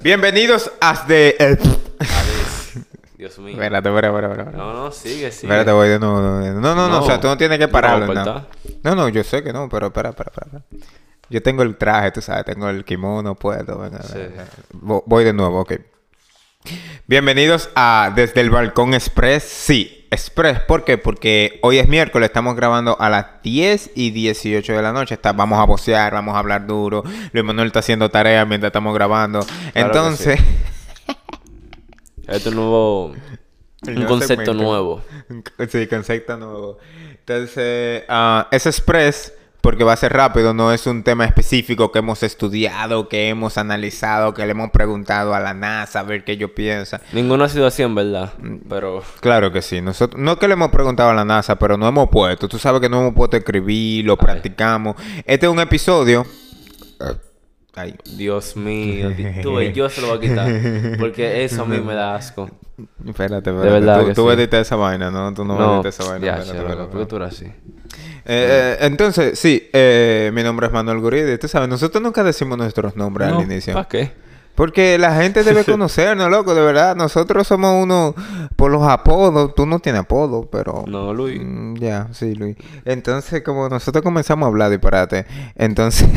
Bienvenidos a de... Dios mío. Espérate, espérate, espérate. No, no, sigue, sigue. Espérate, voy de nuevo. No, no, no, no, o sea, tú no tienes que no pararlo. No, no, no, yo sé que no, pero espera, espera, espera. espera. Yo tengo el traje, tú sabes, tengo el kimono puesto. venga, Sí. venga. Vo- Voy de nuevo, ok. Bienvenidos a Desde el Balcón Express. Sí, Express. ¿Por qué? Porque hoy es miércoles, estamos grabando a las 10 y 18 de la noche. Está, vamos a vocear, vamos a hablar duro. Luis Manuel está haciendo tarea mientras estamos grabando. Entonces... Este es un nuevo... Un concepto nuevo. Sí, concepto nuevo. Entonces, ah, es express porque va a ser rápido, no es un tema específico que hemos estudiado, que hemos analizado, que le hemos preguntado a la NASA a ver qué ellos piensan. Ninguno ha sido así en verdad. Pero... Claro que sí, nosotros no que le hemos preguntado a la NASA, pero no hemos puesto. Tú sabes que no hemos puesto a escribir, lo practicamos. Este es un episodio. Ay, Dios mío. Tú ves, yo se lo voy a quitar. Porque eso a mí me da asco. espérate, espérate. verdad tú, que tú sí. esa vaina, ¿no? Tú no, No, editas esa vaina. ya, espérate, espérate, ¿por qué tú eres así? Eh, eh, entonces, sí, eh, mi nombre es Manuel Guridi. Tú sabes, nosotros nunca decimos nuestros nombres al inicio. ¿Para qué? Porque la gente debe conocernos, loco, de verdad. Nosotros somos uno por los apodos. Tú no tienes apodo, pero... No, Luis. Mm, ya, sí, Luis. Entonces, como nosotros comenzamos a hablar disparate, entonces...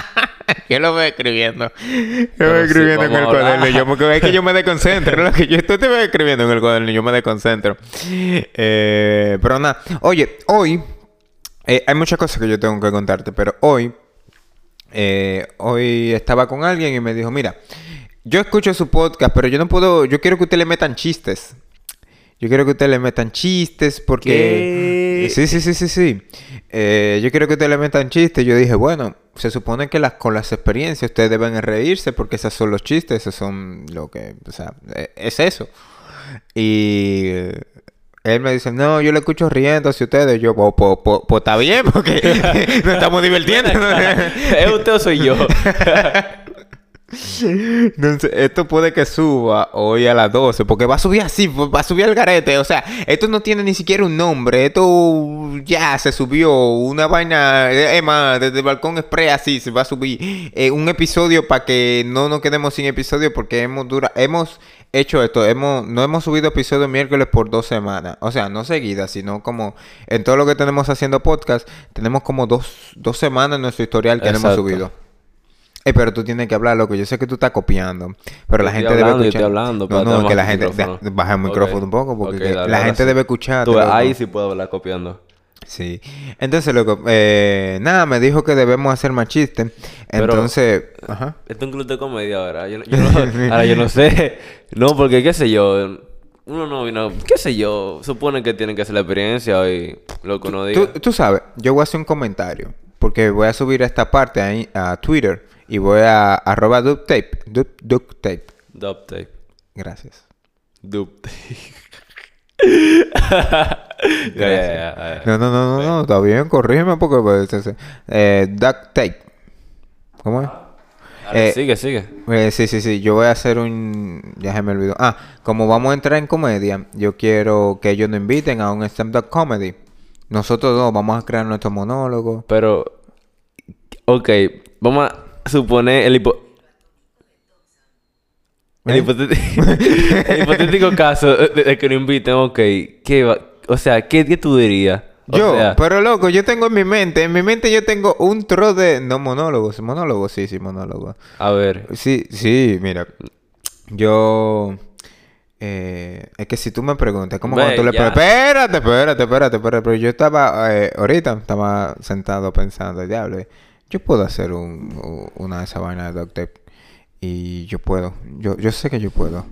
yo lo voy escribiendo. Yo voy Pero sí, escribiendo en el cuaderno. Yo, me- es que yo me desconcentro. Que yo estoy te voy escribiendo en el cuaderno. Yo me desconcentro. Eh, pero nada. Oye, hoy... eh, hay muchas cosas que yo tengo que contarte, pero hoy... eh, hoy estaba con alguien y me dijo, mira, yo escucho su podcast, pero yo no puedo... Yo quiero que usted le metan chistes. Yo quiero que ustedes le metan chistes porque... ¿Qué? Sí, sí, sí, sí, sí. Eh, yo quiero que ustedes le metan chistes. Yo dije, bueno, se supone que las, con las experiencias ustedes deben reírse porque esos son los chistes, esos son lo que... O sea, eh, es eso. Y... Él me dice, no, yo le escucho riendo hacia ustedes. Yo, pues, pues, pues, pues, está bien, porque nos estamos divirtiendo. ¿Es usted o soy yo? Entonces, esto puede que suba hoy a las 12, porque va a subir así, va a subir al garete. O sea, esto no tiene ni siquiera un nombre. Esto ya se subió una vaina. Es más, desde el balcón express así se va a subir eh, un episodio para que no nos quedemos sin episodio, porque hemos dura, hemos hecho esto. Hemos, no hemos subido episodio miércoles por dos semanas. O sea, no seguidas, sino como en todo lo que tenemos haciendo podcast, tenemos como dos, dos semanas en nuestro historial que no hemos subido. Eh, pero tú tienes que hablar, loco. Yo sé que tú estás copiando. Pero la gente debe hablando, yo escuchar. estoy hablando, No, pero no, que la gente. micrófono. baja el micrófono un poco porque dale, la gente sí. debe escuchar. Tú ahí sí puedo hablar copiando. Sí. Entonces, loco, eh, nada, me dijo que debemos hacer más chistes. Pero- Entonces, ajá. Esto es un club de comedia ahora. Yo, no- yo no, ahora yo no sé. No, porque qué sé yo. Uno no vino. Qué sé yo. Supone que tienen que hacer la experiencia y lo que uno Tú, diga. tú sabes, yo voy a hacer un comentario. Porque voy a subir esta parte ahí a Twitter. Y voy a arroba. Dub tape. Gracias. Dub tape. Ya, ya. No, no, no, no, no, está bien, corrígeme porque pues, eh, duct tape. ¿Cómo es? Ahora Eh, sigue, sigue. Eh, sí, sí, sí, yo voy a hacer un... Ya se me olvidó. Ah, como vamos a entrar en comedia, yo quiero que ellos nos inviten a un stand-up comedy. Nosotros dos vamos a crear nuestro monólogo. Pero. Ok, vamos a suponer el hipo... El, ¿Eh? hipotético, el hipotético caso de, que nos inviten, ok. ¿qué va? O sea, ¿qué, qué tú dirías? O Yo, sea, pero loco, yo tengo en mi mente, en mi mente yo tengo un tro de... No, monólogos, monólogos, sí, sí, monólogos. a ver. Sí, sí, mira. Yo... eh, es que si tú me preguntas, ¿cómo Ve, cuando tú le preguntas? Espérate, espérate, espérate, espérate. Pero yo estaba, eh, ahorita estaba sentado pensando, diablo, eh, yo puedo hacer un, una de esas vainas de duct tape. Y yo puedo, yo, yo sé que yo puedo.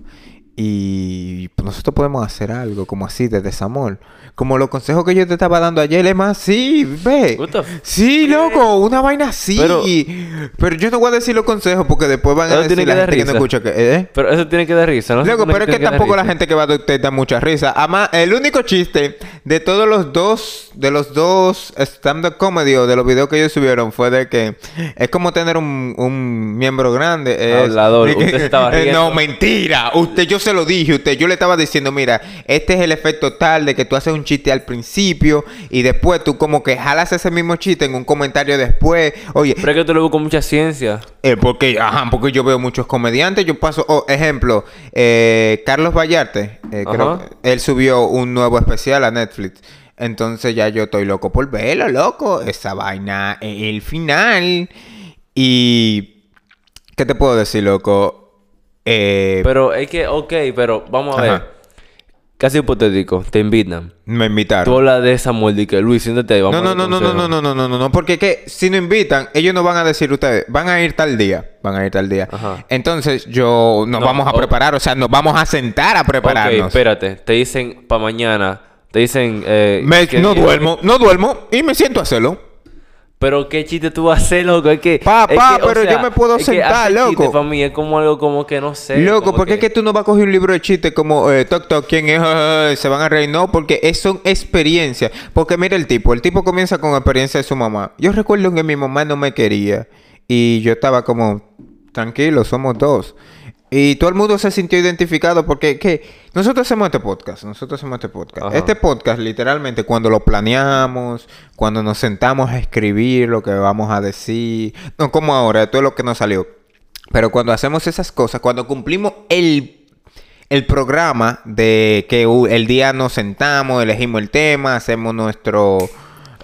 Y pues, nosotros podemos hacer algo como así de desamor. Como los consejos que yo te estaba dando ayer, es más, sí, ve. Sí, loco, una vaina así. Pero- Pero, yo no voy a decir los consejos porque después van a decir la gente que no risa. escucha que... ¿eh? Pero eso tiene que dar risa, ¿no? Loco, pero es que tampoco la risa. gente que va a usted da mucha risa. Además, el único chiste de todos los dos, de los dos stand-up comedy o de los videos que ellos subieron, fue de que es como tener un, un miembro grande. es- Hablador, usted se estaba riendo. No, mentira. Usted, yo se lo dije, usted, yo le estaba diciendo, mira, este es el efecto tal de que tú haces un chiste al principio y después tú como que jalas ese mismo chiste en un comentario después. Oye, Pero es que tú lo ves con mucha ciencia. eh, porque, ajá, porque yo veo muchos comediantes. Yo paso, oh, ejemplo, eh, Carlos Vallarte, eh, creo él subió un nuevo especial a Netflix. Entonces ya yo estoy loco por verlo, loco. Esa vaina es el final. Y. ¿Qué te puedo decir, loco? Eh, Pero es que, ok, pero vamos a Ajá. ver. Casi hipotético, te invitan. me invitaron. Tú hablas de Samuel, de que Luis, siéntate ahí, vamos No, a no, dar no, no, no, no, no, no, no, no, porque es que si no invitan, ellos no van a decir ustedes, van a ir tal día, van a ir tal día. Ajá. Entonces yo nos No, vamos a preparar, o sea, nos vamos a sentar a Ok, prepararnos. espérate. Te dicen para mañana. Te dicen. Eh, Me- que- no duermo, no duermo y me siento a hacerlo. Pero qué chiste tú vas a hacer, loco. Es que. Pa, es pa, que, pero yo me puedo es sentar, loco. Para mí es como algo como que no sé. Loco, como porque es que tú no vas a coger un libro de chistes como eh, Toc Toc, ¿quién es? Se van a reír. No, porque es, son experiencias. Porque mira el tipo, el tipo comienza con experiencia de su mamá. Yo recuerdo que mi mamá no me quería y yo estaba como, tranquilo, somos dos. Y todo el mundo se sintió identificado porque que nosotros hacemos este podcast, nosotros hacemos este podcast. Ajá. Este podcast literalmente cuando lo planeamos, cuando nos sentamos a escribir lo que vamos a decir, no como ahora, es lo que nos salió. Pero cuando hacemos esas cosas, cuando cumplimos el, el programa de que el día nos sentamos, elegimos el tema, hacemos nuestro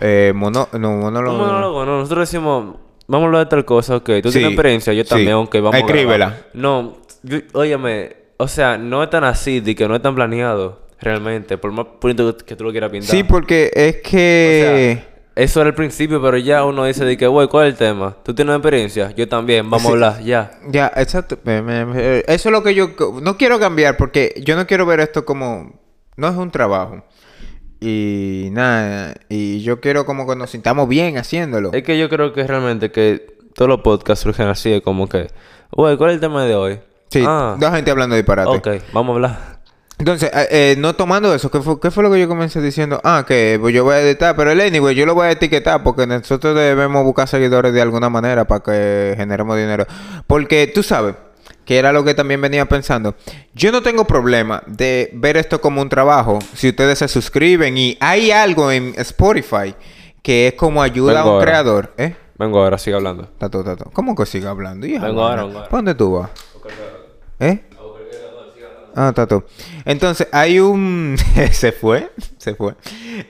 eh, mono- no, monólogo. Monólogo, no. Nosotros decimos. Vamos a hablar de tal cosa, ok. Tú Sí, tienes experiencia, yo sí. también, aunque vamos a Escríbela. No, óyeme, o sea, no es tan así, de que no es tan planeado, realmente, por más bonito que tú lo quieras pintar. Sí, porque es O que... sea, eso era el principio, pero ya uno dice de que, güey, ¿cuál es el tema? ¿Tú tienes experiencia? Yo también, vamos Sí. a hablar, ya. Ya, exacto. Eso es lo que yo no quiero cambiar porque yo no quiero ver esto como no es un trabajo. Y nada, y yo quiero como que nos sintamos bien haciéndolo. Es que yo creo que realmente que todos los podcasts surgen así, de como que, güey, ¿cuál es el tema de hoy? Sí, ah, dos gente hablando disparate. ok, vamos a hablar. Entonces, eh, eh, no tomando eso, ¿qué fue, qué fue lo que yo comencé diciendo? Ah, que pues, yo voy a editar, pero el anyway, yo lo voy a etiquetar porque nosotros debemos buscar seguidores de alguna manera para que generemos dinero. Porque tú sabes, que era lo que también venía pensando. Yo no tengo problema de ver esto como un trabajo si ustedes se suscriben y hay algo en Spotify que es como ayuda a Vengo un ahora. creador, ¿eh? Vengo ahora, sigue hablando. Tato, tato. ¿Cómo que siga hablando? Hija, Vengo ahora, ahora. ¿Pa' dónde tú vas? ¿Eh? Ah, tato. Entonces, hay un... se fue, se fue.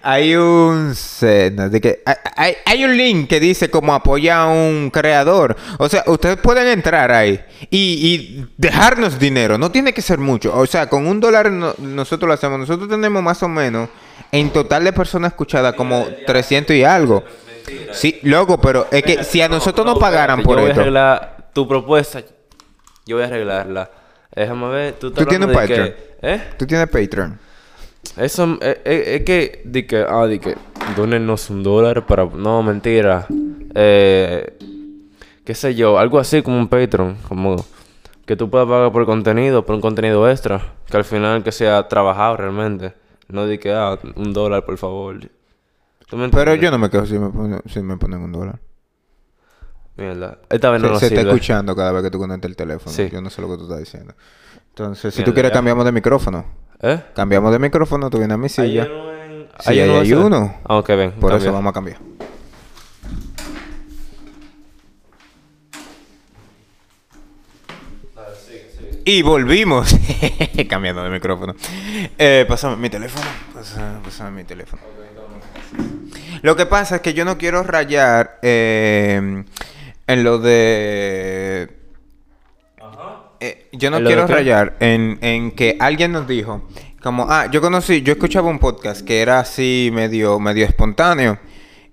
Hay un... se- no, de que... hay- Hay, un link que dice como apoya a un creador. O sea, ustedes pueden entrar ahí y, y dejarnos dinero. No tiene que ser mucho. O sea, con un dólar no- nosotros lo hacemos. Nosotros tenemos más o menos en total de personas escuchadas como 300 y algo. Sí, loco, pero es que si a nosotros nos pagaran por esto... tu propuesta. Yo voy a arreglarla. Déjame ver, tú, ¿Tú tienes de Patreon? que- ¿Eh? Tú tienes Patreon. Eso eh, eh, es que, di que, ah, di que, donenos un dólar para, no, mentira, eh, qué sé yo, algo así como un Patreon, como que tú puedas pagar por contenido, por un contenido extra, que al final que sea trabajado realmente, no di que, ah, un dólar, por favor. ¿Tú me Pero yo no me quedo si me, ponen- si me ponen un dólar. Mierda, esta vez no se nos se está escuchando cada vez que tú conectas el teléfono. Sí. Yo no sé lo que tú estás diciendo. Entonces, si Mierda, tú quieres, ya. cambiamos de micrófono. ¿Eh? Cambiamos de micrófono, tú vienes a mi silla. en- Sí, ahí hay ese? uno. Ah, ok, ven. Por cambia. eso vamos a cambiar. Y volvimos. Cambiando de micrófono. Eh, pásame mi teléfono. Pásame, pásame mi teléfono. Lo que pasa es que yo no quiero rayar eh, en lo de... Eh, yo no ¿En lo de quiero rayar en, en que alguien nos dijo, como, ah, yo conocí, yo escuchaba un podcast que era así medio, medio espontáneo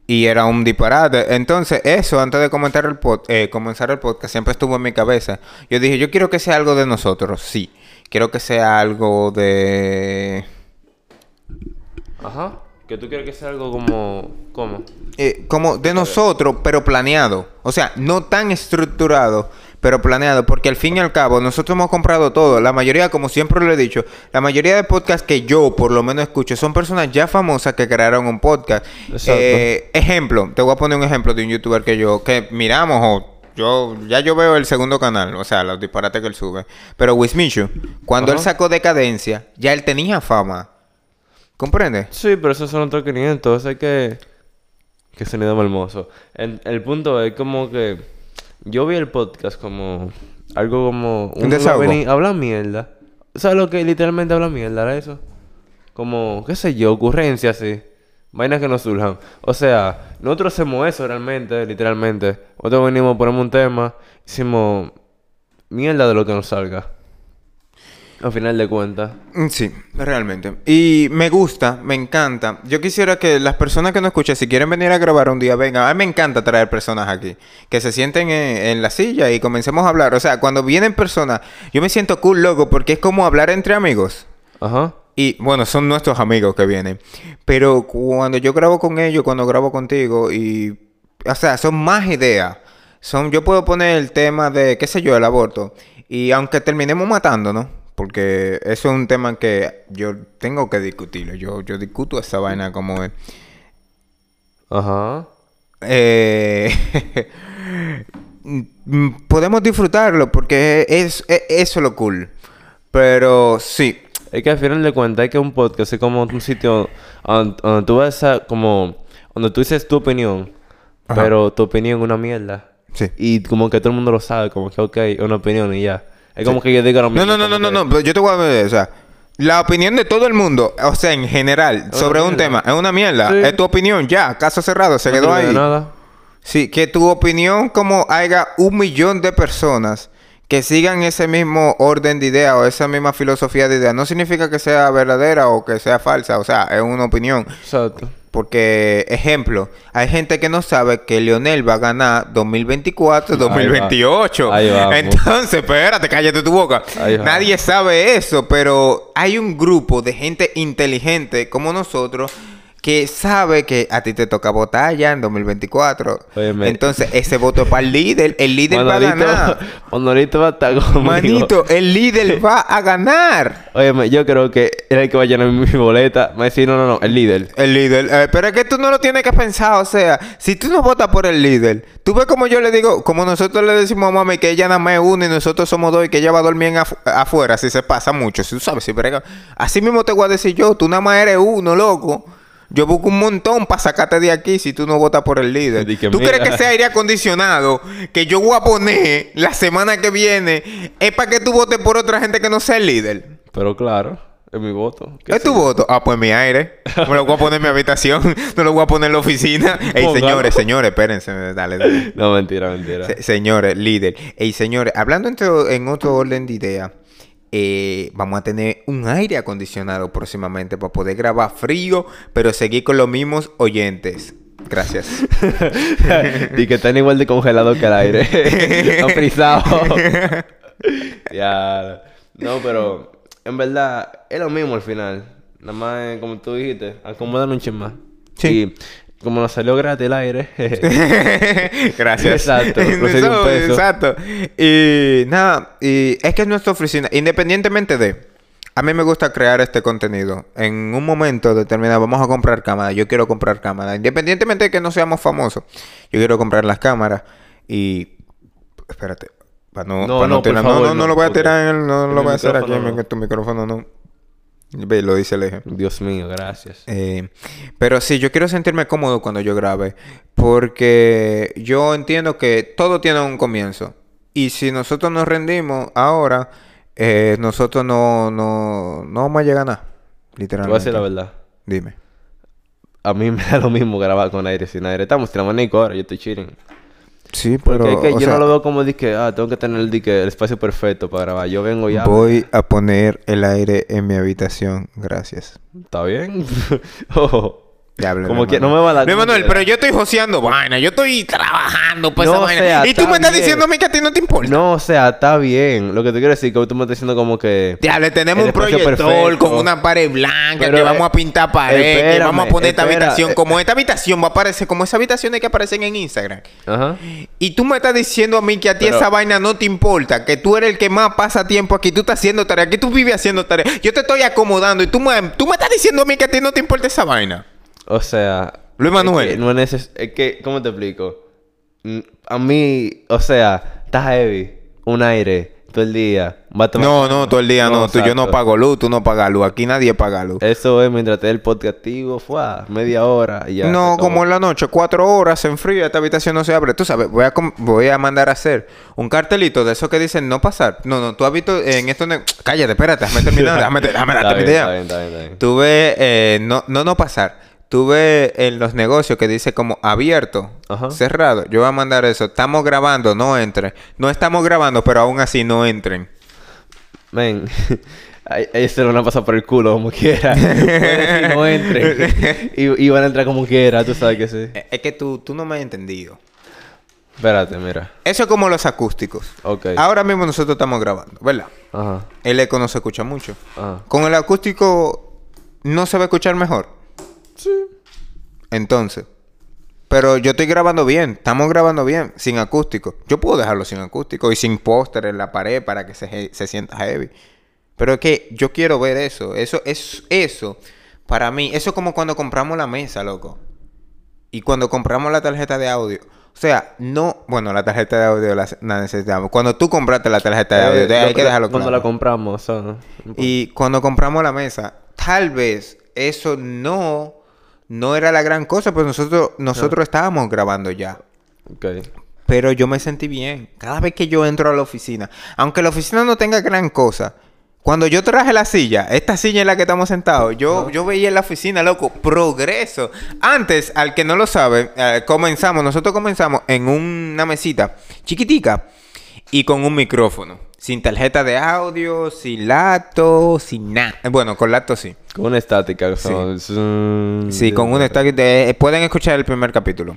y era un disparate. Entonces, eso, antes de comentar el pod- eh, comenzar el podcast, siempre estuvo en mi cabeza. Yo dije, yo quiero que sea algo de nosotros, sí. Quiero que sea algo de... Ajá. Que tú quieres que sea algo como... ¿Cómo? eh, como de nosotros, pero planeado. O sea, no tan estructurado, pero planeado, porque al fin y al cabo nosotros hemos comprado todo. La mayoría, como siempre lo he dicho, la mayoría de podcasts que yo por lo menos escucho son personas ya famosas que crearon un podcast. Eh, ejemplo, te voy a poner un ejemplo de un youtuber que yo, que miramos o yo, ya yo veo el segundo canal, o sea, los disparates que él sube. Pero Wismichu, cuando él sacó Decadencia, ya él tenía fama. ¿Comprende? Sí, pero esos son otros 500. Eso hay que... Qué sonido más hermoso. El, el punto es como que... Yo vi el podcast como... Algo como... Un desahogo. venir- Habla mierda. ¿Sabes lo que literalmente habla mierda? ¿Era eso? Como... ¿Qué sé yo? Ocurrencias, sí. Vainas que nos surjan. O sea... Nosotros hacemos eso realmente, literalmente. Nosotros venimos, ponemos un tema... Hicimos... Mierda de lo que nos salga. Al final de cuentas. Mm, Sí, realmente. Y me gusta, me encanta. Yo quisiera que las personas que nos escuchan, si quieren venir a grabar un día, vengan. A mí me encanta traer personas aquí. Que se sienten en, en la silla y comencemos a hablar. O sea, cuando vienen personas, yo me siento cool, loco, porque es como hablar entre amigos. Ajá. Y bueno, son nuestros amigos que vienen. Pero cuando yo grabo con ellos, cuando grabo contigo, y. O sea, son más ideas. Son, yo puedo poner el tema de, qué sé yo, el aborto. Y aunque terminemos matándonos, porque eso es un tema que yo tengo que discutirlo. Yo, yo discuto esa vaina como es. Ajá. Eh, mm, podemos disfrutarlo porque es, es- eso es lo cool. Pero sí, Es que al final de cuentas hay que un podcast es como un sitio donde, donde tú vas a como donde tú dices tu opinión, Ajá. pero tu opinión es una mierda. sí. Y como que todo el mundo lo sabe, como que ok, es una opinión y ya. Es como que yo diga lo mismo. no, no, no, no, no, pero yo te voy a ver, o sea, la opinión de todo el mundo, o sea, en general, sobre un tema, es una mierda, es tu opinión, ya, caso cerrado, se quedó ahí. nada. Sí, que tu opinión, como haya un millón de personas que sigan ese mismo orden de idea o esa misma filosofía de idea, no significa que sea verdadera o que sea falsa, o sea, es una opinión. Exacto. Porque, ejemplo, hay gente que no sabe que Lionel va a ganar 2024, Ahí va. 2028. Ahí vamos. Entonces, espérate, cállate tu boca. Nadie sabe eso, pero hay un grupo de gente inteligente como nosotros que sabe que a ti te toca votar ya en 2024. Óyeme. Entonces, ese voto es para el líder. El líder va a ganar. Manolito va a estar conmigo. Manito, el líder va a ganar. Óyeme, yo creo que era el que va a llenar mi boleta. Me va a decir, no, no, no, el líder. El líder. Eh, pero es que tú no lo tienes que pensar. O sea, si tú no votas por el líder, tú ves como yo le digo, como nosotros le decimos a mami que ella nada más es una y nosotros somos dos y que ella va a dormir en afu- afuera, si se pasa mucho. Si tú sabes, si brega. Así mismo te voy a decir yo, tú nada más eres uno, loco. Yo busco un montón para sacarte de aquí si tú no votas por el líder. ¿Tú mira. crees que ese aire acondicionado que yo voy a poner la semana que viene es para que tú votes por otra gente que no sea el líder? Pero claro, es mi voto. ¿Qué ¿Es tu voto? Ah, pues mi aire. Me lo voy a poner en mi habitación. No lo voy a poner en la oficina. Ey, señores, señores, espérense. Dale, dale. No, mentira, mentira. Se- señores, líder. Ey, señores, hablando entre- en otro orden de idea, eh, vamos a tener un aire acondicionado próximamente para poder grabar frío, pero seguir con los mismos oyentes. Gracias. y que están igual de congelado que el aire. Están frisados. ya. No, pero en verdad es lo mismo al final. Nada más, eh, como tú dijiste, acomodan un chin más. Sí. Y como nos salió gratis el aire. Gracias. Exacto, de un Eso, peso. Exacto. Y nada, y es que es nuestra oficina, independientemente de. A mí me gusta crear este contenido. En un momento determinado vamos a comprar cámaras. Yo quiero comprar cámaras. Independientemente de que no seamos famosos. Yo quiero comprar las cámaras. Y... Espérate. Para no, No, para no, no, tirar- no, favor, no, no no, lo voy a tirar en el... No lo voy a hacer aquí en tu micrófono, no. Ve, lo dice el eje. Dios mío, gracias. Eh, pero sí, yo quiero sentirme cómodo cuando yo grabe. Porque yo entiendo que todo tiene un comienzo. Y si nosotros nos rendimos ahora, eh, nosotros no, no, no vamos a llegar a nada. Te Literalmente. voy a decir la verdad. Dime. A mí me da lo mismo grabar con aire sin aire. Estamos tirando manico ahora, yo estoy chilling. Sí, Porque pero. es que yo sea, no lo veo como de que, ah, tengo que tener el, de que el espacio perfecto para grabar. Yo vengo ya. Voy a poner el aire en mi habitación. Gracias. ¿Está bien? Oh. Como Luis que no me va a dar Luis como Manuel, quiera. pero yo estoy joseando vaina. Yo estoy trabajando por No, esa vaina. sea, y tú me está estás bien. diciendo a mí que a ti no te importa. No, o sea, está bien. Lo que te quiero decir que tú me estás diciendo como que... Diablo, tenemos un proyector perfecto. con una pared blanca Pero, que vamos eh, a pintar pared, que vamos a poner esta habitación. eh, Como esta habitación va a aparecer, como esa habitaciones que aparecen en Instagram. Ajá. Y tú me estás diciendo a mí que a ti Pero- esa vaina no te importa, que tú eres el que más pasa tiempo aquí, tú estás haciendo tarea, que tú vives haciendo tarea. Yo te estoy acomodando y tú me, tú me estás diciendo a mí que a ti no te importa esa vaina. O sea... Luis Manuel. Es que, no es, neces- es que, ¿cómo te explico? Mm, A mí, o sea, está heavy. Un aire todo el día. Va a tomar- No, no, todo el día no. Tú, yo no pago luz, tú no pagas luz. Aquí nadie paga luz. Eso es mientras te el podcast activo, fue media hora y ya. no, como en la noche, cuatro horas, se enfría, esta habitación no se abre. Tú sabes, voy a, voy a mandar a hacer un cartelito de esos que dicen no pasar. No, no, tú has visto en esto... Cállate, espérate, déjame terminar, déjame, está bien. Tuve, eh, no, no, no pasar. Tuve en los negocios que dice como abierto, Ajá. cerrado. Yo voy a mandar eso. Estamos grabando, no entren. No estamos grabando, pero aún así no entren. Men, a ellos se lo van a pasar por el culo como quiera. Decir, no entren. y, y van a entrar como quiera, tú sabes que sí. Eh, Es que tú, tú no me has entendido. Espérate, mira. Eso es como los acústicos. Ok. Ahora mismo nosotros estamos grabando, ¿verdad? Ajá. El eco no se escucha mucho. Ajá. Con el acústico no se va a escuchar mejor. Sí. Entonces. Pero yo estoy grabando bien. Estamos grabando bien. Sin acústico. Yo puedo dejarlo sin acústico y sin póster en la pared para que se, se sienta heavy. Pero es que yo quiero ver eso. Eso es eso. Para mí. Eso es como cuando compramos la mesa, loco. Y cuando compramos la tarjeta de audio. O sea, no... Bueno, la tarjeta de audio la, la necesitamos. Cuando tú compraste la tarjeta de audio, Eh, hay que dejarlo Cuando claro. la compramos, o sea. Y cuando compramos la mesa, tal vez eso no, no era la gran cosa, pues nosotros, nosotros estábamos grabando ya. Ok. Pero yo me sentí bien. Cada vez que yo entro a la oficina, aunque la oficina no tenga gran cosa, cuando yo traje la silla, esta silla en la que estamos sentados, yo, yo veía en la oficina, loco, progreso. Antes, al que no lo sabe, eh, comenzamos, nosotros comenzamos en una mesita chiquitica y con un micrófono. Sin tarjeta de audio, sin lacto, sin nada. Bueno, con lacto sí. Con una estática. son- Sí, con un stack de... Pueden escuchar el primer capítulo.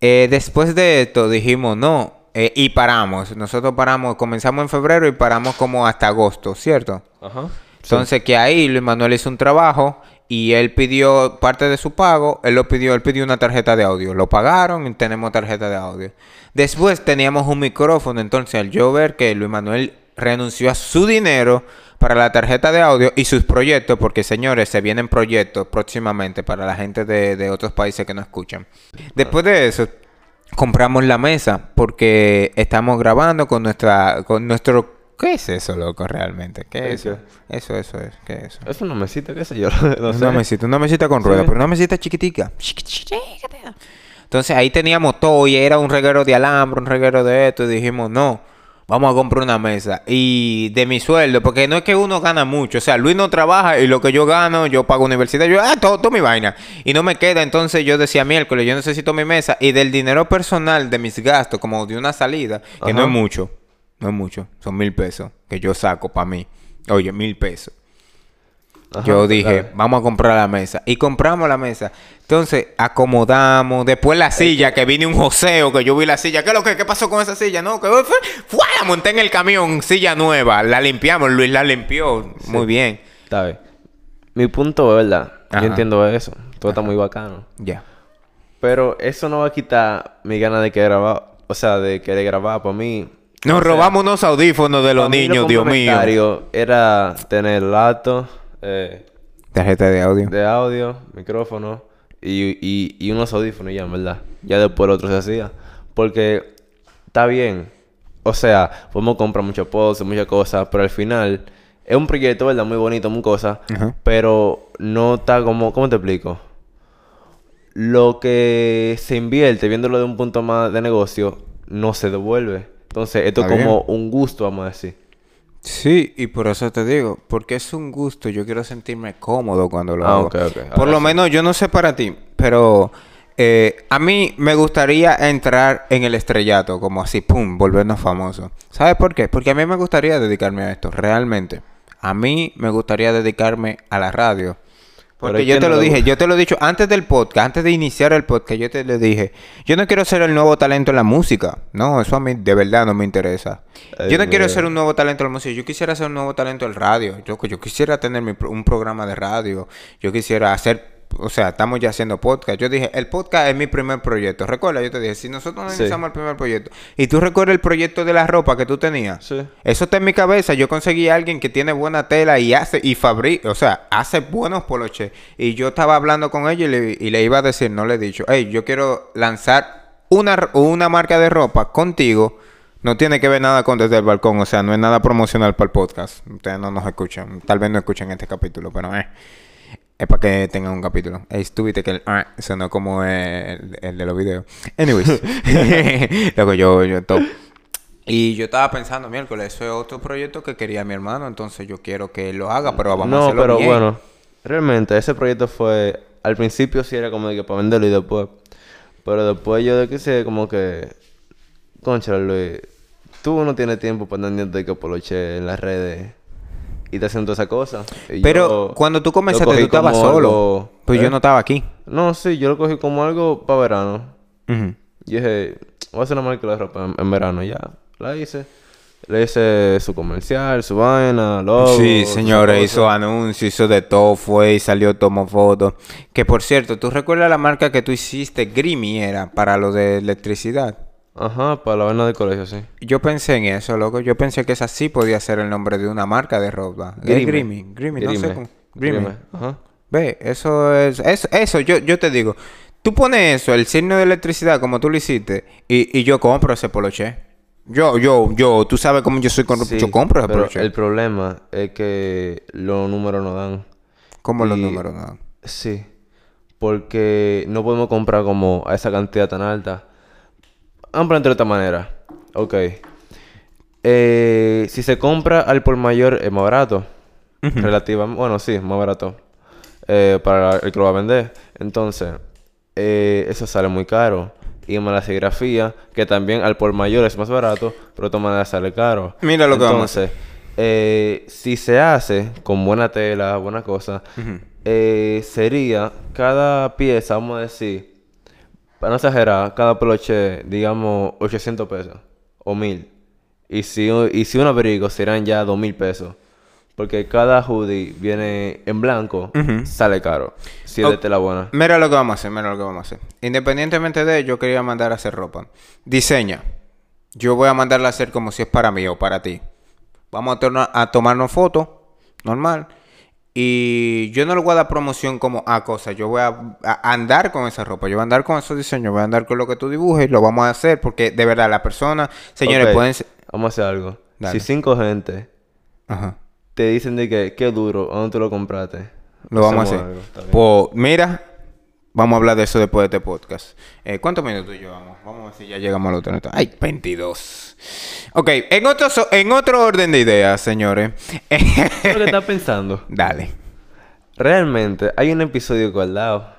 Eh, después de esto dijimos no. eh, y paramos. Nosotros paramos, comenzamos en febrero y paramos como hasta agosto, ¿cierto? Ajá. Entonces que ahí Luis Manuel hizo un trabajo y él pidió parte de su pago, él lo pidió, él pidió una tarjeta de audio. Lo pagaron y tenemos tarjeta de audio. Después teníamos un micrófono, entonces al yo ver que Luis Manuel renunció a su dinero para la tarjeta de audio y sus proyectos, porque señores, se vienen proyectos próximamente para la gente de, de otros países que no escuchan. Después de eso, compramos la mesa porque estamos grabando con nuestra, con nuestro, ¿qué es eso, loco, realmente? ¿Qué es ¿El eso? Eso, eso es, ¿qué es eso? Es una mesita, qué sé yo. no sé. Una mesita, una mesita con Sí. ruedas, pero una mesita chiquitica. Entonces ahí teníamos todo y era un reguero de alambre, un reguero de esto y dijimos, no, vamos a comprar una mesa. Y de mi sueldo, porque no es que uno gana mucho, o sea, Luis no trabaja y lo que yo gano, yo pago universidad, yo, ah, todo, todo mi vaina. Y no me queda, entonces yo decía miércoles, yo necesito mi mesa y del dinero personal de mis gastos, como de una salida, que no es mucho, no es mucho, son mil pesos que yo saco para mí. Oye, mil pesos. Ajá, Yo dije, dale. vamos a comprar la mesa. Y compramos la mesa. Entonces, acomodamos. Después la silla, que vine un joseo, que yo vi la silla. ¿Qué es lo que qué pasó con esa silla? No, que fue, fue, la monté en el camión, silla nueva. La limpiamos, Luis la limpió. Muy bien. Está bien. Mi punto es verdad. Ajá. Yo entiendo eso. Todo está muy bacano. Ya. Pero eso no va a quitar mi gana de que grabar. O sea, de querer grabar. Para mí. Nos o sea, robamos unos audífonos de los niños, Dios mío. Era tener laptop, eh, Tarjeta de audio. de audio, micrófono y, y, y unos audífonos ya, en verdad. Ya después el otro se hacía. Porque está bien. O sea, podemos comprar muchas poses, muchas cosas, pero al final es un proyecto, ¿verdad? Muy bonito, muy cosa. Pero no está como... ¿Cómo te explico? Lo que se invierte viéndolo de un punto más de negocio no se devuelve. Entonces, esto es como un gusto, vamos a decir. Sí, y por eso te digo, porque es un gusto, yo quiero sentirme cómodo cuando lo Ah, hago. ok. Por lo sí. menos yo no sé para ti, pero eh, a mí me gustaría entrar en el estrellato, como así, pum, volvernos famosos. ¿Sabes por qué? Porque a mí me gustaría dedicarme a esto, realmente. A mí me gustaría dedicarme a la radio. Porque yo te no lo dije, yo te lo he dicho antes del podcast, antes de iniciar el podcast, yo te lo dije. Yo no quiero ser el nuevo talento en la música. No, eso a mí de verdad no me interesa. Ay, yo no quiero ser un nuevo talento en la música. Yo quisiera ser un nuevo talento en radio. Yo, yo quisiera tener mi un programa de radio. Yo quisiera hacer, o sea, estamos ya haciendo podcast. Yo dije, el podcast es mi primer proyecto. Recuerda, yo te dije, si nosotros no Sí. iniciamos el primer proyecto, y tú recuerdas el proyecto de la ropa que tú tenías. Sí. Eso está en mi cabeza. Yo conseguí a alguien que tiene buena tela y hace y fabrica, o sea, hace buenos poloches. Y yo estaba hablando con ella y le, y le iba a decir, no le he dicho, hey, yo quiero lanzar una, una marca de ropa contigo. No tiene que ver nada con desde el balcón, o sea, no es nada promocional para el podcast. Ustedes no nos escuchan, tal vez no escuchen este capítulo, pero eh, es para que tengan un capítulo. Ey, tú viste que el ah, sonó como el, el de los videos. Anyways, luego yo, yo top. Y yo estaba pensando, miércoles, eso es otro proyecto que quería mi hermano, entonces yo quiero que él lo haga, pero vamos a No, hacerlo pero bien. bueno, realmente ese proyecto fue, al principio sí era como de que para venderlo y después, pero después yo de que sé como que, concha Luis, tú no tienes tiempo para andar de que poloche en las redes y te haciendo esa cosa. Y Pero yo cuando tú comenzaste, tú estabas solo. algo- Pues ¿eh? yo no estaba aquí. No, sí, yo lo cogí como algo para verano. Y dije, voy a hacer una marca de ropa en, en verano, ya, la hice. Le hice su comercial, su vaina, logo. Sí, señores, hizo anuncios, hizo de todo, fue y salió, tomó fotos. Que por cierto, ¿tú recuerdas la marca que tú hiciste? Grimy era, para lo de electricidad. Ajá, para la vaina del colegio, sí. Yo pensé en eso, loco. Yo pensé que esa sí podía ser el nombre de una marca de ropa. Grimy. Grimy, no sé cómo. Grimy. Ajá. Ve, eso es, es eso, yo, yo te digo, tú pones eso, el signo de electricidad como tú lo hiciste, y, y yo compro ese poloche. Yo, yo, yo, tú sabes cómo yo soy con Sí, yo compro ese pero poloche. el problema es que los números no dan. ¿Cómo los números no? Sí. Porque no podemos comprar como a esa cantidad tan alta. Vamos a de esta manera. Ok. Eh, si se compra al por mayor es más barato. Relativamente. Bueno, sí, más barato. Eh, para el que lo va a vender. Entonces, eh, eso sale muy caro. Y más la serigrafía, que también al por mayor es más barato, pero de todas maneras sale caro. Mira lo que vamos a Entonces, si se hace con buena tela, buena cosa, sería cada pieza, vamos a decir, para no exagerar, cada peluche, digamos, 800 pesos o 1000. Y si, y si un abrigo serán ya 2000 pesos. Porque cada hoodie viene en blanco, sale caro. Si es de tela buena. Mira lo que vamos a hacer, mira lo que vamos a hacer. Independientemente de ello, yo quería mandar a hacer ropa. Diseña. Yo voy a mandarla a hacer como si es para mí o para ti. Vamos a, a tomarnos fotos, normal. Y yo no le voy a dar promoción como a cosas. Yo voy a, a andar con esa ropa. Yo voy a andar con esos diseños. Voy a andar con lo que tú dibujes. Y lo vamos a hacer porque de verdad la persona, señores, Ok, pueden... Vamos a hacer algo. Dale. Si cinco gente Ajá. te dicen de que qué duro, ¿a dónde tú lo compraste? Lo vamos a hacer. Pues mira, vamos a hablar de eso después de este podcast. Eh, ¿Cuántos minutos llevamos? Vamos a ver si ya llegamos al otro. minuto. ¡Ay, 22! Ok, en otro, so- en otro orden de ideas, señores. ¿Qué estás pensando? Dale. Realmente, hay un episodio guardado.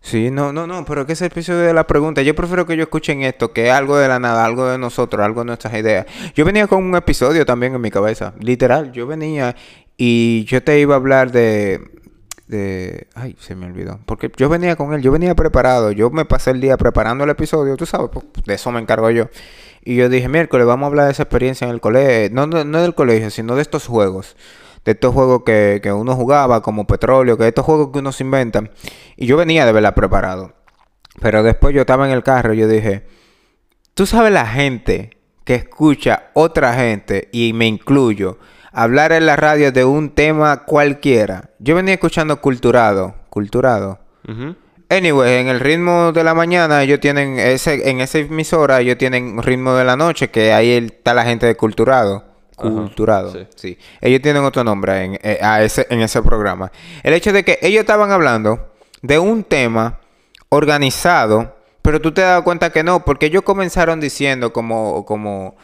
Sí, no, no, no, pero que es el episodio de la pregunta. Yo prefiero que ellos escuchen esto, que es algo de la nada, algo de nosotros, algo de nuestras ideas. Yo venía con un episodio también en mi cabeza, literal. Yo venía y yo te iba a hablar de, de, ay, se me olvidó, porque yo venía con él, yo venía preparado, yo me pasé el día preparando el episodio, tú sabes, pues, de eso me encargo yo. Y yo dije, miércoles, vamos a hablar de esa experiencia en el colegio, no, no, del colegio, sino de estos juegos de estos juegos que, que uno jugaba como petróleo, que estos juegos que uno se inventa. Y yo venía de verdad preparado. Pero después yo estaba en el carro y yo dije, tú sabes la gente que escucha otra gente, y me incluyo, hablar en la radio de un tema cualquiera. Yo venía escuchando culturado, culturado. Ujú. Anyway, en el ritmo de la mañana ellos tienen ese, en esa emisora ellos tienen ritmo de la noche, que ahí está la gente de culturado. Ajá, Culturado. sí. Sí. Ellos tienen otro nombre en, eh, a ese, en ese programa. El hecho de que ellos estaban hablando de un tema organizado, pero tú te das cuenta que no, porque ellos comenzaron diciendo como, como,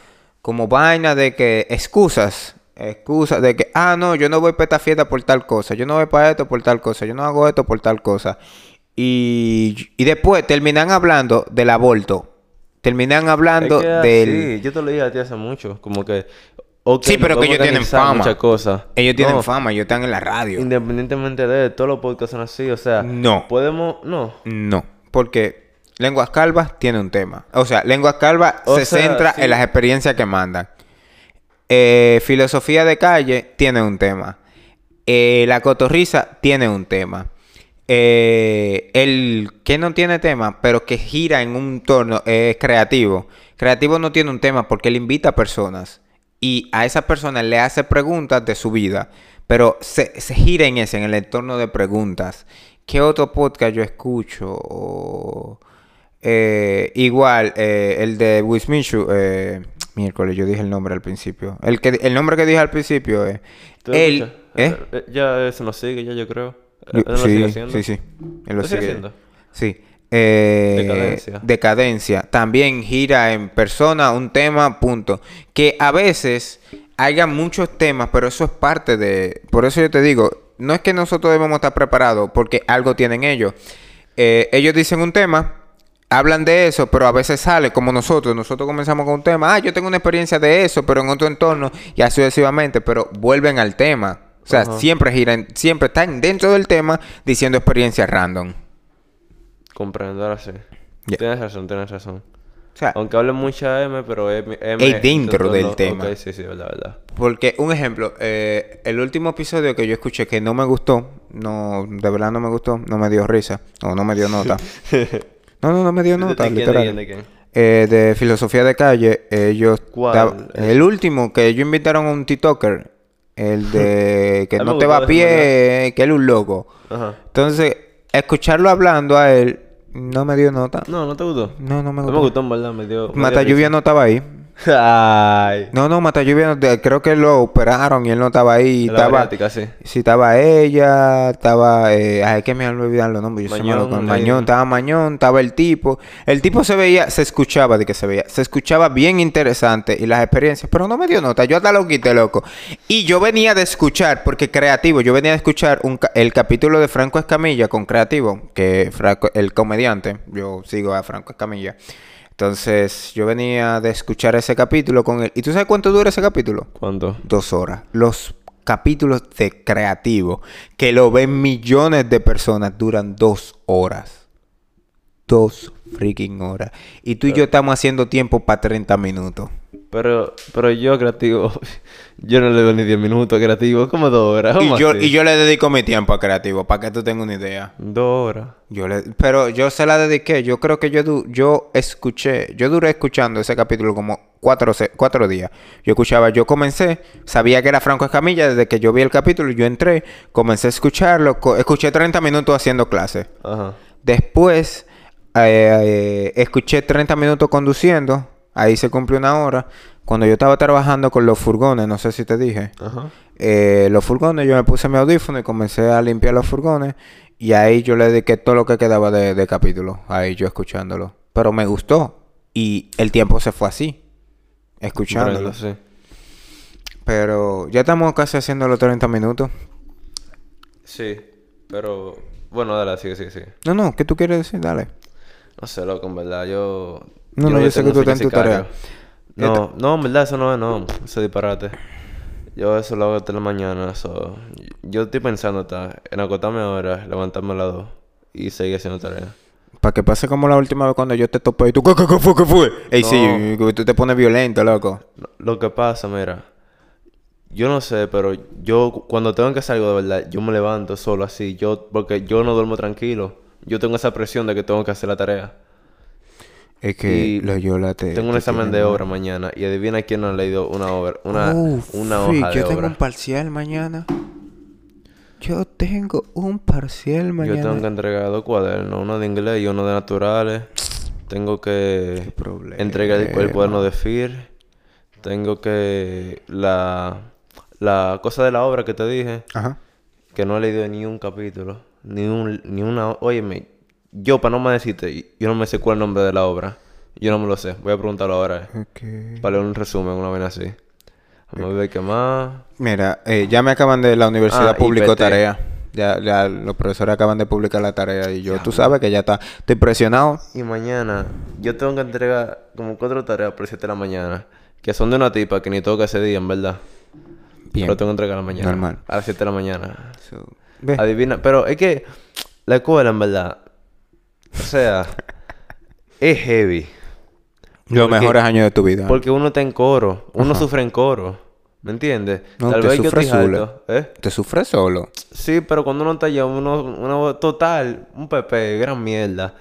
como vaina de que excusas. Excusas de que, ah, no, yo no voy para esta fiesta por tal cosa, yo no voy para esto por tal cosa, yo no hago esto por tal cosa. Y, y después terminan hablando del aborto. Terminan hablando Es que del... así, yo te lo dije a ti hace mucho. Como que ok, Sí, pero que ellos tienen fama. Cosas. Ellos tienen No, fama, ellos están en la radio. Independientemente de todos los podcasts son así, o sea, No. podemos, no. No, porque Lenguas Calvas tiene un tema. O sea, Lenguas Calvas O se sea, centra sí. en las experiencias que mandan. Eh, filosofía de calle tiene un tema. Eh, la cotorriza tiene un tema. Eh, el que no tiene tema, pero que gira en un torno es creativo. Creativo no tiene un tema porque él invita a personas y a esas personas le hace preguntas de su vida, pero se, gira en ese, en el entorno de preguntas. ¿Qué otro podcast yo escucho? Igual, el de Wismichu, miércoles, yo dije el nombre al principio. El, que, el nombre que dije al principio es... ¿Tú él, escuchas? ¿eh? Eh, Ya eso nos sigue, ya yo creo. Yo- Él lo sí, sigue haciendo. sí, sí. Él lo ¿Lo sigue sigue. haciendo? Sí. Eh, Decadencia. Decadencia. También gira en persona un tema, punto. Que a veces haya muchos temas, pero eso es parte de... Por eso yo te digo, no es que nosotros debemos estar preparados, porque algo tienen ellos. Eh, ellos dicen un tema, hablan de eso, pero a veces sale como nosotros. Nosotros comenzamos con un tema, ah, yo tengo una experiencia de eso, pero en otro entorno, y así sucesivamente, pero vuelven al tema. O sea, siempre giran, siempre están dentro del tema diciendo experiencias random. Comprendo, ahora sí. Tienes razón, tienes razón. O sea, Aunque hable mucha M, pero M... M Es dentro del tema. Ok, sí, sí, verdad, verdad. porque un ejemplo, eh, el último episodio que yo escuché que no me gustó, no, de verdad no me gustó, no me dio risa, o no me dio nota. No, no, no me dio nota, ¿De quién, de literal. quién, de quién? Eh, de filosofía de calle, ellos... El último que ellos invitaron a un TikToker, el de que A mí me no te va a pie, que él es un loco. Ajá. Entonces, escucharlo hablando a él, no me dio nota. No, ¿no te gustó? No, no me No gustó. me gustó, en verdad, me dio... me dio Mata Lluvia no estaba ahí. Ay. No, no, Mata Lluvia creo que lo operaron y él no estaba ahí. La Estaba, sí. sí, estaba ella, estaba, eh, ay, que me olvidar los nombres. Yo Mañón, lo- Mañón, estaba Mañón, estaba el tipo. El tipo se veía, se escuchaba de que se veía, se escuchaba bien interesante y las experiencias, pero no me dio nota. Yo hasta lo quité, loco. Y yo venía de escuchar, porque creativo, yo venía de escuchar un el capítulo de Franco Escamilla con creativo, que Franco, el comediante, yo sigo a Franco Escamilla. Entonces, yo venía de escuchar ese capítulo con él. ¿Y tú sabes cuánto dura ese capítulo? ¿Cuánto? Dos horas. Los capítulos de creativo, que lo ven millones de personas, duran dos horas. Dos freaking horas. Y tú y yo estamos haciendo tiempo para 30 minutos. Pero, pero yo creativo, yo no le doy ni 10 minutos a creativo, como dos horas. Y ¿cómo yo, así? y yo le dedico mi tiempo a creativo, para que tú tengas una idea. Dos horas. Yo le, pero yo se la dediqué. Yo creo que yo, du- yo escuché, yo duré escuchando ese capítulo como cuatro, cuatro días. Yo escuchaba, yo comencé, sabía que era Franco Escamilla desde que yo vi el capítulo. Yo entré, comencé a escucharlo, co- escuché 30 minutos haciendo clase. Ajá. Después, eh, eh, escuché 30 minutos conduciendo. Ahí se cumplió una hora. Cuando yo estaba trabajando con los furgones, no sé si te dije. Ajá. Eh, los furgones, yo me puse mi audífono y comencé a limpiar los furgones. Y ahí yo le dediqué todo lo que quedaba de, de capítulo. Ahí yo escuchándolo. Pero me gustó. Y el tiempo se fue así. Escuchándolo. Sí. Pero ya estamos casi haciendo los 30 minutos. Sí, pero... Bueno, dale, sigue, sigue, sigue. No, no, ¿qué tú quieres decir? Dale. No sé, loco, en verdad, yo... No, no, yo sé que tú estás en tu tarea. No, no, en verdad, eso no es, no. Eso es disparate. Yo eso lo hago hasta la mañana, eso... Yo estoy pensando hasta en acostarme ahora, levantarme a las dos y seguir haciendo tarea. Para que pase como la última vez cuando yo te topé y tú, ¿qué, qué, qué fue, qué fue? Ey, No. sí, tú te pones violento, loco. Lo que pasa, mira... Yo no sé, pero yo cu- cuando tengo que algo de verdad, yo me levanto solo así. Yo, porque yo no duermo tranquilo. Yo tengo esa presión de que tengo que hacer la tarea. Es que Y lo Yola te... Tengo un te examen de obra mañana y adivina quién no ha leído una obra, una, Oh, una hoja de yo tengo un parcial mañana. Yo tengo un parcial mañana. Yo tengo que entregar dos cuadernos, uno de inglés y uno de naturales. Tengo que entregar el, el cuaderno de FIR. Tengo que la la cosa de la obra que te dije, Ajá. que no he leído ni un capítulo, ni un ni una, óyeme, yo para no me decirte, yo no me sé cuál es el nombre de la obra. Yo no me lo sé. Voy a preguntarlo ahora. eh, Ok. Para leer un resumen, una vez así. Vamos a ver qué más. Mira, eh, ya me acaban de la universidad Ah, publicó IPT. tarea. Ya, ya los profesores acaban de publicar la tarea y yo, tú sabes que ya está. Estoy presionado. Y mañana yo tengo que entregar como cuatro tareas por 7 de la mañana. que son de una tipa que ni toca ese día, en verdad. Bien. Lo tengo que entregar a la mañana. Normal. A las 7 de la mañana. So. Adivina. Pero es que la escuela, en verdad. O sea, es heavy. Los porque- mejores años de tu vida. Porque uno está en coro. Uno Ajá. sufre en coro. ¿Me entiendes? No, Tal te vez yo sufres estoy solo. ¿Eh? Te sufres solo. Sí, pero cuando uno está allá, uno, uno total, un pepe, gran mierda.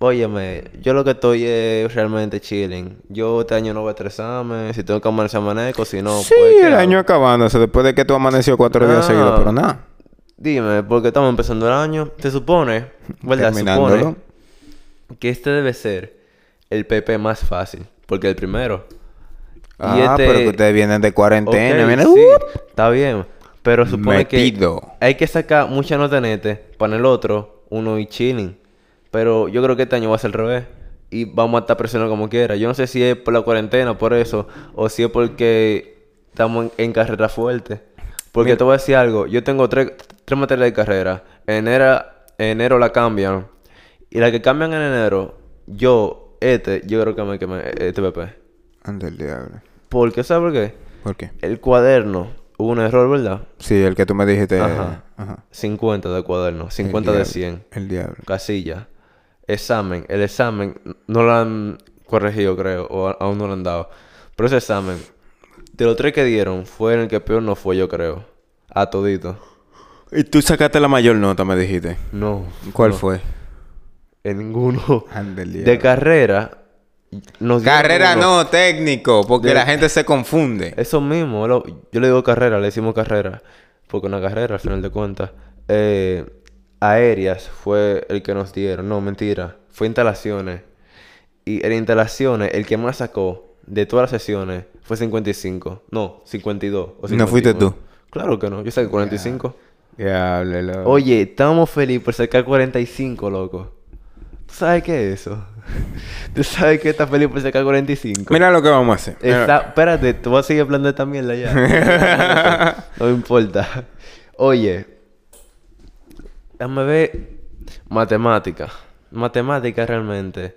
Óyeme, yo lo que estoy es realmente chilling. Yo este año no voy a estresarme. Si tengo que amanecer, amanezco. Si no, sí, pues, ¿qué el año acabándose después de que tú amaneció cuatro días Ah. seguidos, pero nada. Dime, porque estamos empezando el año. Se supone, ¿verdad? Se supone que este debe ser el PP más fácil. Porque el primero. Ah, este- pero que ustedes vienen de cuarentena. Ok, vienen, sí, ¡uh! está bien. Pero supone Metido. que hay que sacar mucha nota nete para el otro, uno y chilling. Pero yo creo que este año va a ser al revés. Y vamos a estar presionando como quiera. Yo no sé si es por la cuarentena, por eso, o si es porque estamos en, en carrera fuerte. Porque te voy a decir algo. Yo tengo tres, tres materias de carrera. En enero, en enero la cambian. Y la que cambian en enero, yo, este, yo creo que me quemé este PP. Anda el diablo. ¿Por qué? ¿Sabes por qué? ¿Por qué? El cuaderno, hubo un error, ¿verdad? Sí, el que tú me dijiste. Ajá. Ajá. 50 de cuaderno, 50 El de diablo, 100. El diablo. Casilla. Examen. El examen no lo han corregido, creo, o aún no lo han dado. Pero ese examen, de los tres que dieron, fue en el que peor no fue, yo creo. A todito. Y tú sacaste la mayor nota, me dijiste. No. ¿Cuál no, fue? En ninguno. Anda el De carrera. Nos dieron Carrera no, técnico, porque De- la gente se confunde. Eso mismo, lo- yo le digo carrera, le decimos carrera, porque una carrera al final de cuentas. Eh, aéreas fue el que nos dieron, no, mentira, fue instalaciones. Y en instalaciones, el que más sacó de todas las sesiones fue 55, no, 52 o ¿No fuiste 51. tú? Claro que no, yo saqué 45. Diablo, Oye, estábamos felices por sacar 45, loco. ¿Tú sabes qué es eso? ¿Tú sabes que estás feliz por sacar 45? Mira lo que vamos a hacer. Está, espérate, tú vas a seguir hablando de esta mierda ya. no me importa. Oye, déjame ver matemática. Matemática realmente.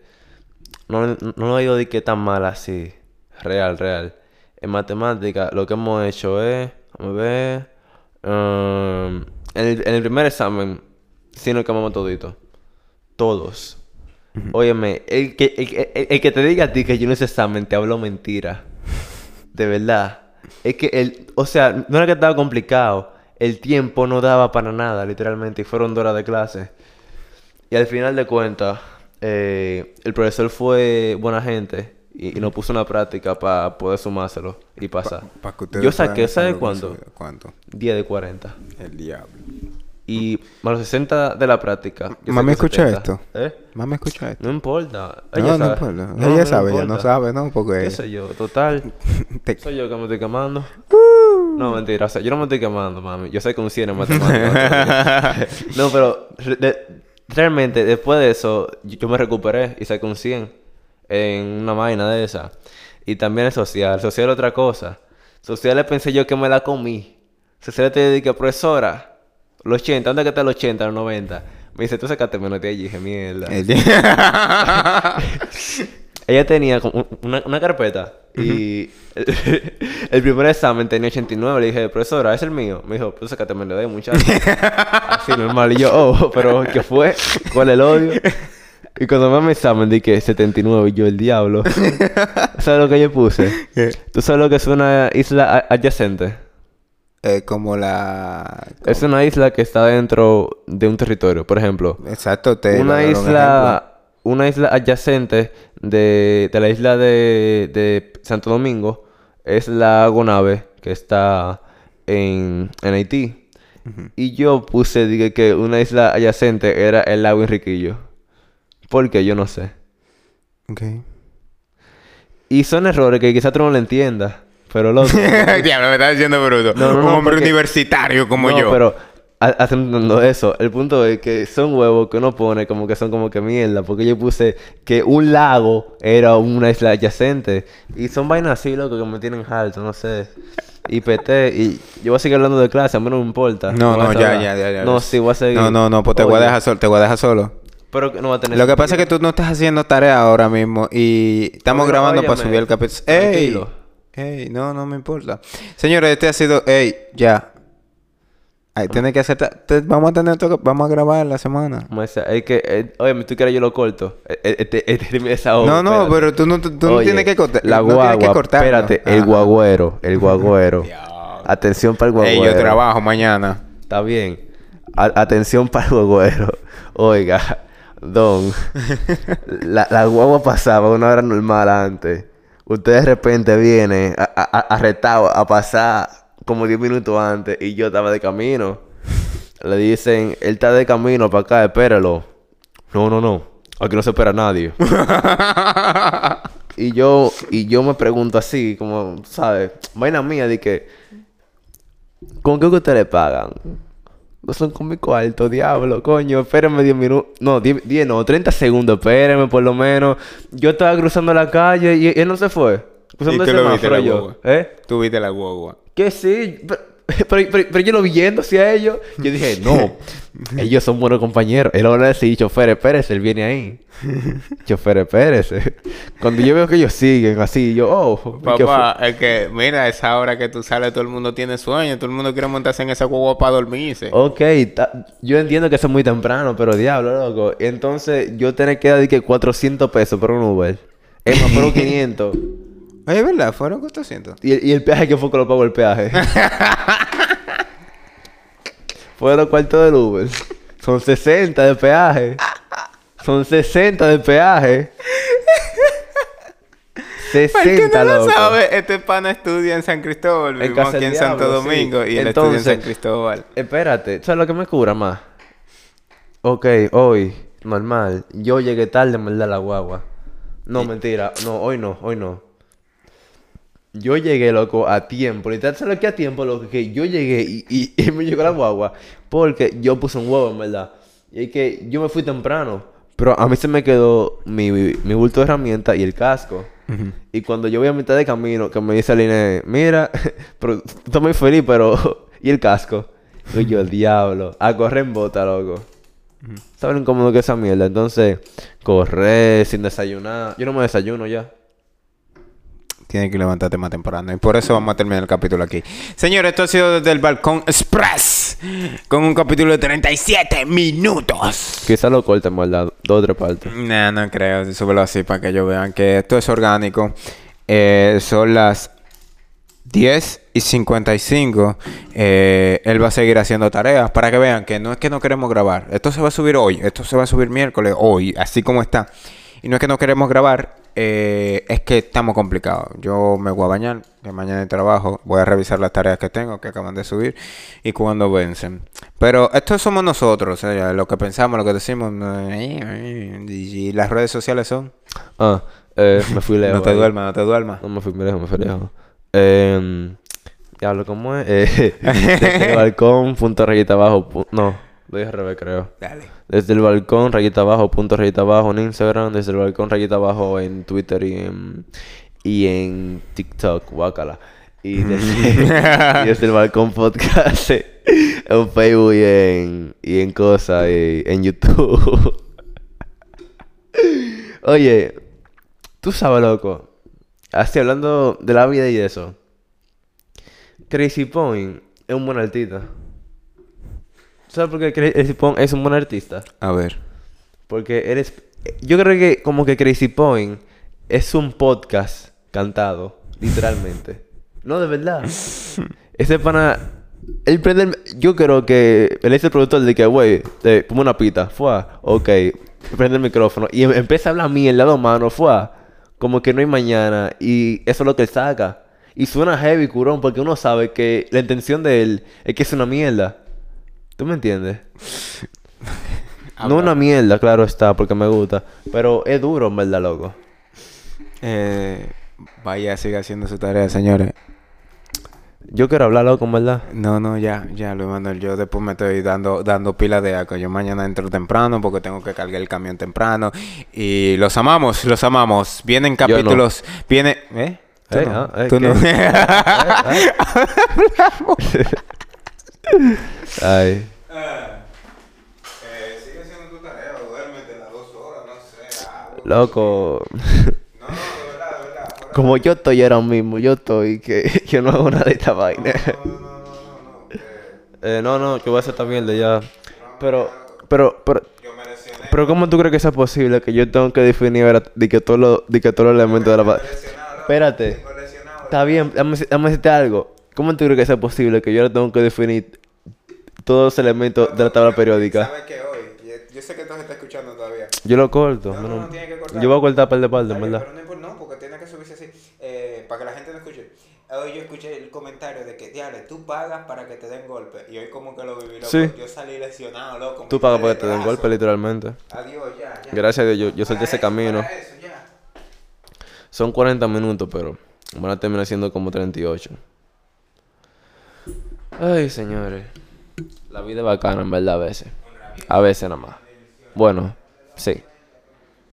No, no lo digo de que tan mal así. Real, real. En matemática lo que hemos hecho es. Déjame ver. Um, en, el, en el primer examen, sí nos quemamos todito. Todos. Óyeme, el que, el, que- el- el que te diga a ti que yo no hice examen te hablo mentira. De verdad. Es que el, o sea, no era que estaba complicado. El tiempo no daba para nada, literalmente. Y fueron dos horas de clase. Y al final de cuentas, eh, el profesor fue buena gente y, y nos puso una práctica para poder sumárselo y pasar. Pa' que ustedes Yo saqué, ¿sabes que cuánto? ¿Cuánto? 10 de 40. El diablo. Y más los 60 de la práctica. Mami, escucha 70. esto. ¿Eh? Mamá, escucha esto. No importa. Ella no sabe. importa. No, ella no sabe, ella no importa. sabe, ¿no? Porque... ¿Qué sé yo? Total. Te- Soy yo que me estoy quemando. Uh. No, mentira. O sea, yo no me estoy quemando, mami. Yo soy con 100 en matemáticas. no, pero de- realmente después de eso, yo, yo me recuperé y saqué un 100 en una vaina de esa. Y también el social. Social otra cosa. Social le pensé yo que me la comí. Social te dije, profesora, los 80, ¿dónde que está el 80, los 90? Me dice, tú sacaste menos de allí. dije, mierda. Ella tenía como una, una carpeta y el, el primer examen tenía 89. Le dije, profesora, ¿es el mío? Me dijo, pues sácate menos de muchacho. Así normal. Y yo, oh, pero ¿qué fue? ¿Cuál es el odio? Y cuando me mi examen dije 79 y yo, el diablo. ¿Sabes lo que yo puse? ¿Qué? ¿Tú sabes lo que es una isla adyacente? Eh, como la... Es una isla que está dentro de un territorio. Por ejemplo, Exacto, te una un isla una isla adyacente de, de la isla de, de Santo Domingo es la Gonave que está en, en Haití y yo puse dije que una isla adyacente era el lago Enriquillo ¿por qué? yo no sé Ok. y son errores que quizás tú no lo entiendas pero loco Diablo, me estás diciendo bruto. No, no, un no, hombre porque- universitario como no, yo. pero ha- haciendo eso, el punto es que son huevos que uno pone como que son como que mierda, porque yo puse que un lago era una isla adyacente y son vainas así, loco, que me tienen alto, no sé. Y PT, y yo voy a seguir hablando de clase, a mí no me importa. No, no, ya, ya, ya, ya. No, sí, voy a seguir. No, no, no, pues te voy a dejar solo. Te voy a dejar solo. Pero no va a tener Lo que pasa es que tú no estás haciendo tarea ahora mismo y estamos Oye, grabando para subir el capítulo. ¡Ey! Ey, no, no me importa. Señores, este ha sido... Ey, ya. Ay, tiene que hacer... te- Vamos a tener... otro- Vamos a grabar la semana. Es que, eh, oye, tú quieres yo lo corto. Eh, eh, Este, este, esa obra, No, no, espérate. pero tú no, tú tú no tienes que cortar. La no guagua, tienes que cortarlo. espérate, el Ajá. guagüero, el guagüero. Atención para el Ey, guagüero. yo trabajo mañana. Está bien. A- atención para el guagüero. Oiga, don. la, la guagua pasaba una hora normal antes. Usted de repente viene a- a- a- arrestado a pasar como 10 minutos antes y yo estaba de camino. Le dicen, él está de camino para acá, espéralo. No, no, no. Aquí no se espera nadie. y yo, y yo me pregunto así, como, ¿sabes? Vaina mía de que, ¿con qué que ustedes le pagan? No son con mi cuarto, diablo, coño, espérenme 10 minutos. No, 10, 10 no, 30 segundos, espérenme por lo menos. Yo estaba cruzando la calle y él no se fue. Cruzando ¿Y el tú lo viste la yo. guagua? ¿Eh? Tú viste la guagua. Que sí, pero, pero, pero- pero yo lo vi yendo hacia ellos. Yo dije, no, ellos son buenos compañeros. Él ahora decir, chofer, espérese, él viene ahí. chofer, espérese. Cuando yo veo que ellos siguen así, yo, oh. Papá, es que, mira, esa hora que tú sales, todo el mundo tiene sueño, todo el mundo quiere montarse en esa guagua para dormirse. Ok, yo entiendo que eso es muy temprano, pero diablo, loco. Entonces, yo tenía que dar que 400 pesos por un Uber. Es más, fueron 500. Oye, ¿verdad? Fueron 400. ¿Y, el- y el peaje que fue que lo pagó el peaje? Fueron cuartos del Uber. Son 60 de peaje. Son 60 de peaje. Para el que 60, no lo sabe, este pana estudia en San Cristóbal. Vivimos aquí en Santo sí. Domingo y él estudia en San Cristóbal. Espérate, ¿sabes lo que me cura más? Ok, hoy, normal. Yo llegué tarde, a la guagua. No, mentira. No, hoy no, hoy no. Yo llegué, loco, a tiempo. Literal, ¿sabes lo que a tiempo, loco? Que yo llegué y, y, y me llegó la guagua. Porque yo puse un huevo, en verdad. Y es que yo me fui temprano. Pero a mí se me quedó mi, mi bulto de herramientas y el casco. Y cuando yo voy a mitad de camino, que me dice Aline, mira, pero tú estás muy feliz, pero... ¿Y el casco? Y yo, diablo, a correr en bota, loco. ¿Saben lo incómodo que es esa mierda? Entonces, correr sin desayunar. Yo no me desayuno ya. Tienes que levantarte más temprano. Y por eso vamos a terminar el capítulo aquí. Señores, esto ha sido desde el Balcón Express. Con un capítulo de 37 minutos. Quizás lo corten, ¿verdad? Dos o tres partes. No, no creo. Súbelo así para que ellos vean que esto es orgánico. Eh, son las 10 y 55. Eh, él va a seguir haciendo tareas para que vean que no es que no queremos grabar. Esto se va a subir hoy. Esto se va a subir miércoles, hoy, así como está. Y no es que no queremos grabar, eh, es que estamos complicados. Yo me voy a bañar, que mañana hay trabajo. Voy a revisar las tareas que tengo, que acaban de subir, y cuando vencen. Pero esto somos nosotros, lo que pensamos, lo que decimos. Y las redes sociales son. Ah, eh, me fui lejos. No te duermas, no te duermas. No me fui lejos, me fui lejos. Eh, diablo, ¿cómo es? Eh, balcón, punto rayita abajo. pu- no, lo dije al revés, creo. Dale. Desde el balcón, rayita abajo, punto rayita abajo en Instagram. Desde el balcón, rayita abajo en Twitter y en, y en TikTok, guácala. Y desde, y desde el balcón podcast en Facebook y en, y en cosas, y en YouTube. Oye, tú sabes, loco. Así hablando de la vida y eso. Crazy Point es un buen artista. ¿Sabes por qué Crazy Point es un buen artista? A ver. Porque eres... Yo creo que como que Crazy Point es un podcast cantado, literalmente. No, de verdad. Ese pana... Él prende el- Yo creo que él es el productor de que, güey, te pongo una pita. Fue, ok. Prende el micrófono. Y em- empieza a hablar mierda, dos manos. Fue, como que no hay mañana. Y eso es lo que él saca. Y suena heavy, curón, porque uno sabe que la intención de él es que es una mierda. ¿Tú me entiendes? No una mierda, claro está, porque me gusta. Pero es duro, en verdad, loco. Eh, vaya, siga haciendo su tarea, señores. Yo quiero hablar, loco, en verdad. No, no, ya, ya, Luis Manuel. Yo después me estoy dando, dando pila de aco. Yo mañana entro temprano porque tengo que cargar el camión temprano. Y los amamos, los amamos. Vienen no. capítulos. Viene. ¿Eh? Tú Eh, no. ah, eh, Tú no. Ay. sigue haciendo tu tarea o duérmete las dos horas, no sé. Loco. No, no, de verdad, de verdad. como yo estoy ahora mismo, yo estoy que yo no hago nada de esta vaina. Eh, no, no, yo voy a hacer esta mierda ya. Pero, pero, pero, pero ¿cómo tú crees que sea posible que yo tengo que definir ahora de que todos los, de que todos los elementos de la Espérate. Está bien, dame, dame decirte algo. ¿Cómo tú crees que sea posible que yo ahora tengo que definir todos los elementos de la tabla periódica? ¿Sabes qué hoy? Yo sé que tú se está escuchando todavía. Yo lo corto. No, no, no, no, tiene que cortar. Yo voy a cortar par de Dale, ¿verdad? Pero no, importa, no, porque tiene que subirse así. Eh, para que la gente lo escuche. Hoy yo escuché el comentario de que, diable, tú pagas para que te den golpe. Y hoy como que lo viví, loco. Sí. Yo salí lesionado, loco. Tú pagas para que te den golpe, literalmente. Adiós, ya, ya. Gracias a Dios, yo, yo solté ese camino. para eso, ya. Son 40 minutos, pero van a terminar siendo como 38. Ay, señores. La vida es bacana, en verdad, a veces. A veces nada más. Bueno, sí.